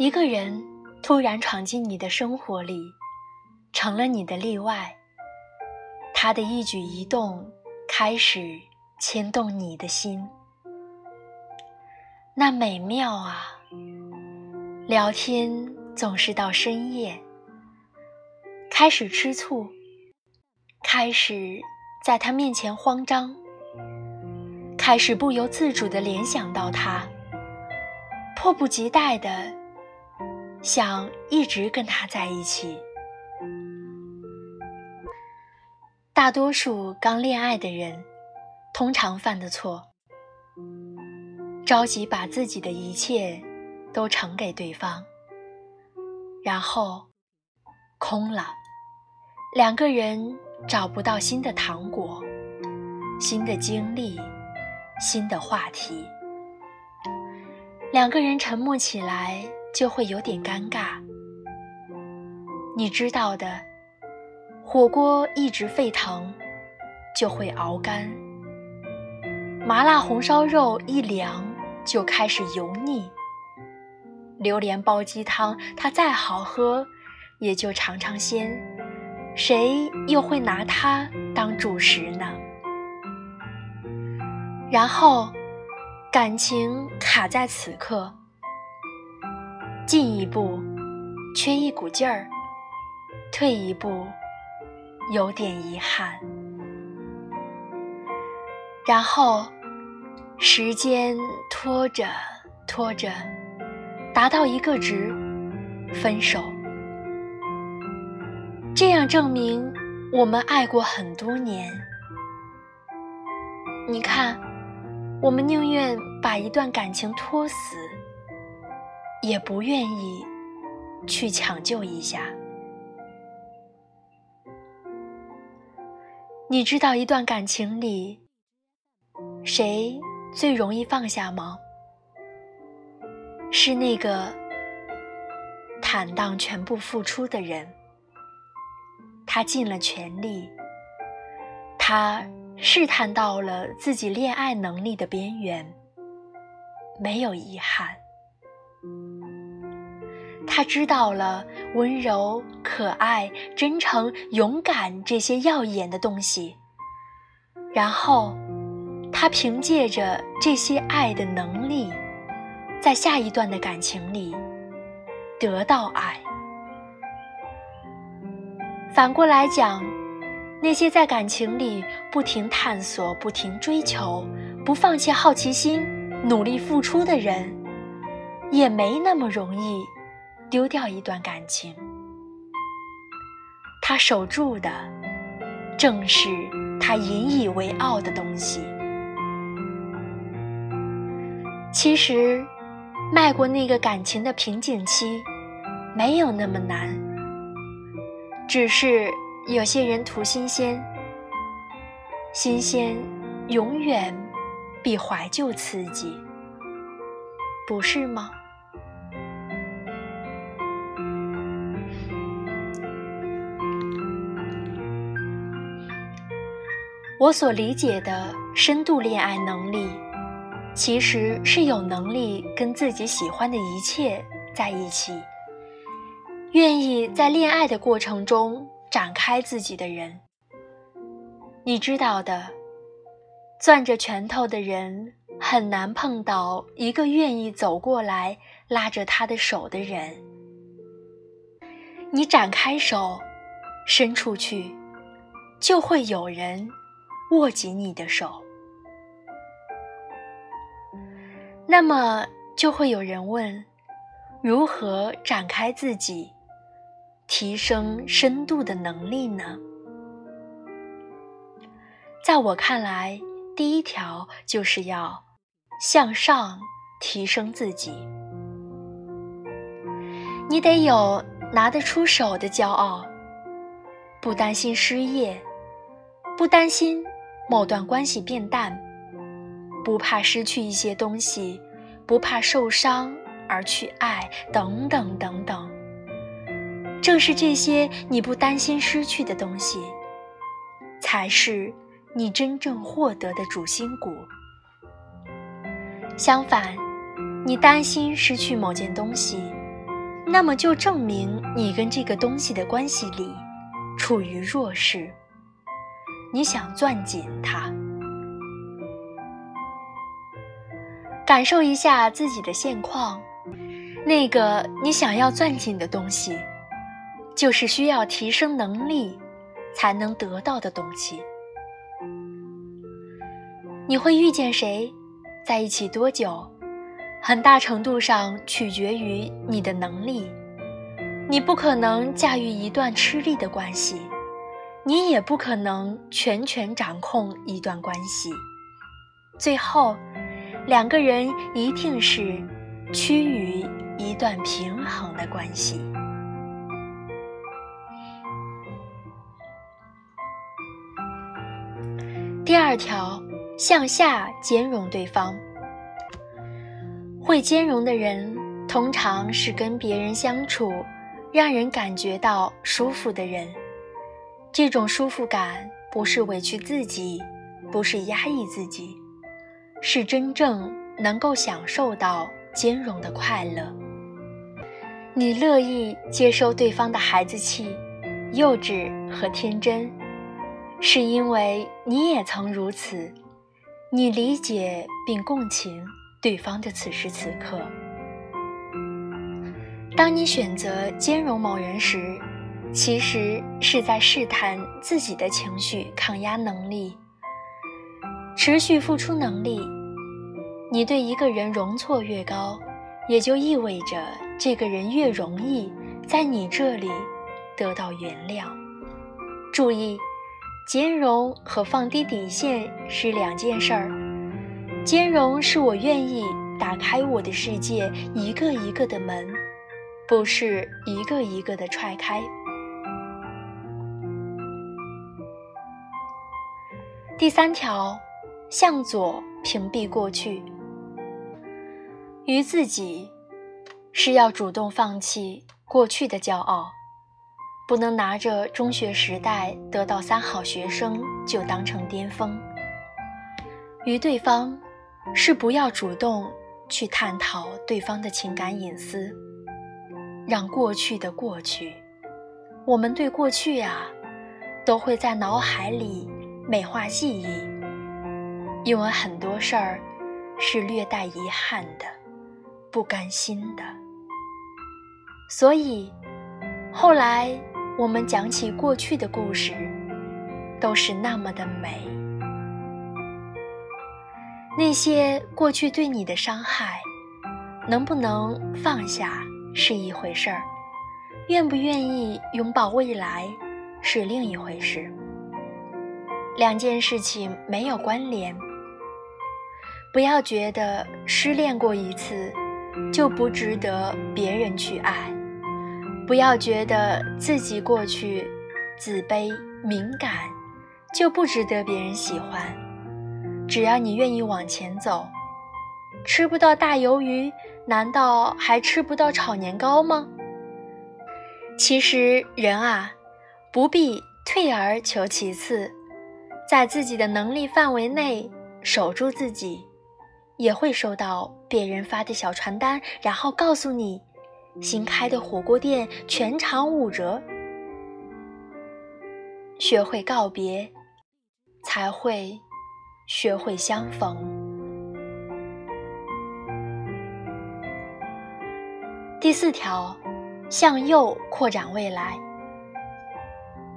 一个人突然闯进你的生活里，成了你的例外。他的一举一动开始牵动你的心，那美妙啊！聊天总是到深夜，开始吃醋，开始在他面前慌张，开始不由自主地联想到他，迫不及待地想一直跟他在一起。大多数刚恋爱的人，通常犯的错，着急把自己的一切都呈给对方，然后空了，两个人找不到新的糖果、新的经历、新的话题，两个人沉默起来就会有点尴尬。你知道的。火锅一直沸腾，就会熬干；麻辣红烧肉一凉，就开始油腻；榴莲煲鸡汤，它再好喝，也就尝尝鲜。谁又会拿它当主食呢？然后，感情卡在此刻，进一步缺一股劲儿，退一步。有点遗憾，然后时间拖着拖着，达到一个值，分手。这样证明我们爱过很多年。你看，我们宁愿把一段感情拖死，也不愿意去抢救一下。你知道一段感情里，谁最容易放下吗？是那个坦荡全部付出的人。他尽了全力，他试探到了自己恋爱能力的边缘，没有遗憾。他知道了温柔、可爱、真诚、勇敢这些耀眼的东西，然后，他凭借着这些爱的能力，在下一段的感情里得到爱。反过来讲，那些在感情里不停探索、不停追求、不放弃好奇心、努力付出的人，也没那么容易。丢掉一段感情，他守住的正是他引以为傲的东西。其实，迈过那个感情的瓶颈期，没有那么难。只是有些人图新鲜，新鲜永远比怀旧刺激，不是吗？我所理解的深度恋爱能力，其实是有能力跟自己喜欢的一切在一起，愿意在恋爱的过程中展开自己的人。你知道的，攥着拳头的人很难碰到一个愿意走过来拉着他的手的人。你展开手，伸出去，就会有人。握紧你的手，那么就会有人问：如何展开自己，提升深度的能力呢？在我看来，第一条就是要向上提升自己。你得有拿得出手的骄傲，不担心失业，不担心。某段关系变淡，不怕失去一些东西，不怕受伤而去爱，等等等等。正是这些你不担心失去的东西，才是你真正获得的主心骨。相反，你担心失去某件东西，那么就证明你跟这个东西的关系里处于弱势。你想攥紧它，感受一下自己的现况。那个你想要攥紧的东西，就是需要提升能力才能得到的东西。你会遇见谁，在一起多久，很大程度上取决于你的能力。你不可能驾驭一段吃力的关系，你也不可能全权掌控一段关系。最后，两个人一定是趋于。一段平衡的关系。第二条，向下兼容对方。会兼容的人，通常是跟别人相处让人感觉到舒服的人。这种舒服感不是委屈自己，不是压抑自己，是真正能够享受到兼容的快乐。你乐意接受对方的孩子气、幼稚和天真，是因为你也曾如此。你理解并共情对方的此时此刻。当你选择兼容某人时，其实是在试探自己的情绪抗压能力、持续付出能力。你对一个人容错越高。也就意味着这个人越容易在你这里得到原谅。注意，兼容和放低底线是两件事儿。兼容是我愿意打开我的世界一个一个的门，不是一个一个的踹开。第三条，向左屏蔽过去。于自己，是要主动放弃过去的骄傲，不能拿着中学时代得到三好学生就当成巅峰。于对方，是不要主动去探讨对方的情感隐私，让过去的过去。我们对过去呀，都会在脑海里美化记忆，因为很多事儿是略带遗憾的。不甘心的，所以后来我们讲起过去的故事，都是那么的美。那些过去对你的伤害，能不能放下是一回事儿，愿不愿意拥抱未来是另一回事。两件事情没有关联，不要觉得失恋过一次。就不值得别人去爱，不要觉得自己过去自卑敏感，就不值得别人喜欢。只要你愿意往前走，吃不到大鱿鱼，难道还吃不到炒年糕吗？其实人啊，不必退而求其次，在自己的能力范围内守住自己。也会收到别人发的小传单，然后告诉你，新开的火锅店全场五折。学会告别，才会学会相逢。第四条，向右扩展未来。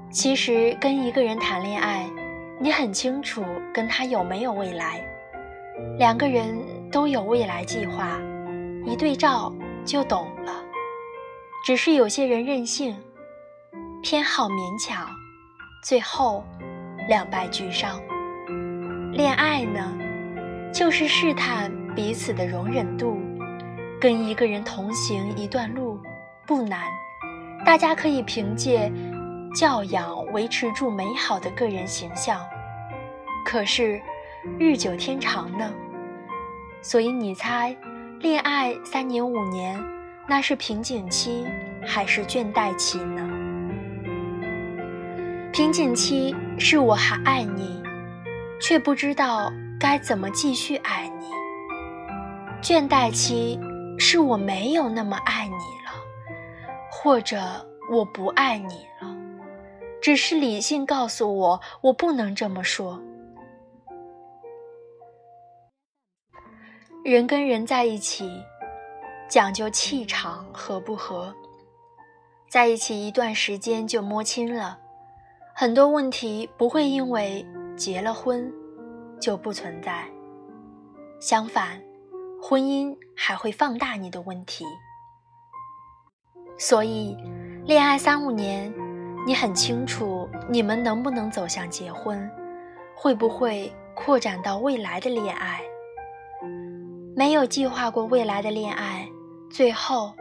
其实跟一个人谈恋爱，你很清楚跟他有没有未来。两个人都有未来计划，一对照就懂了。只是有些人任性，偏好勉强，最后两败俱伤。恋爱呢，就是试探彼此的容忍度。跟一个人同行一段路不难，大家可以凭借教养维持住美好的个人形象。可是。日久天长呢，所以你猜，恋爱三年五年，那是瓶颈期还是倦怠期呢？瓶颈期是我还爱你，却不知道该怎么继续爱你；倦怠期是我没有那么爱你了，或者我不爱你了，只是理性告诉我，我不能这么说。人跟人在一起，讲究气场合不合，在一起一段时间就摸清了，很多问题不会因为结了婚就不存在，相反，婚姻还会放大你的问题。所以，恋爱三五年，你很清楚你们能不能走向结婚，会不会扩展到未来的恋爱。没有计划过未来的恋爱，最后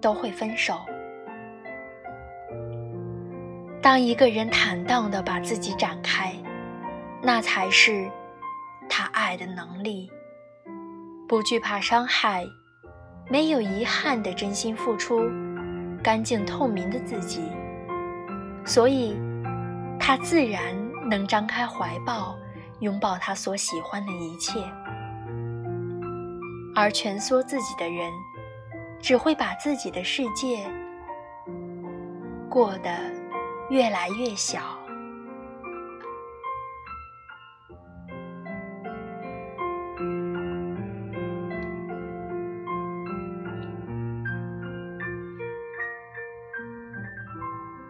都会分手。当一个人坦荡的把自己展开，那才是他爱的能力。不惧怕伤害，没有遗憾的真心付出，干净透明的自己，所以他自然能张开怀抱，拥抱他所喜欢的一切。而蜷缩自己的人，只会把自己的世界过得越来越小。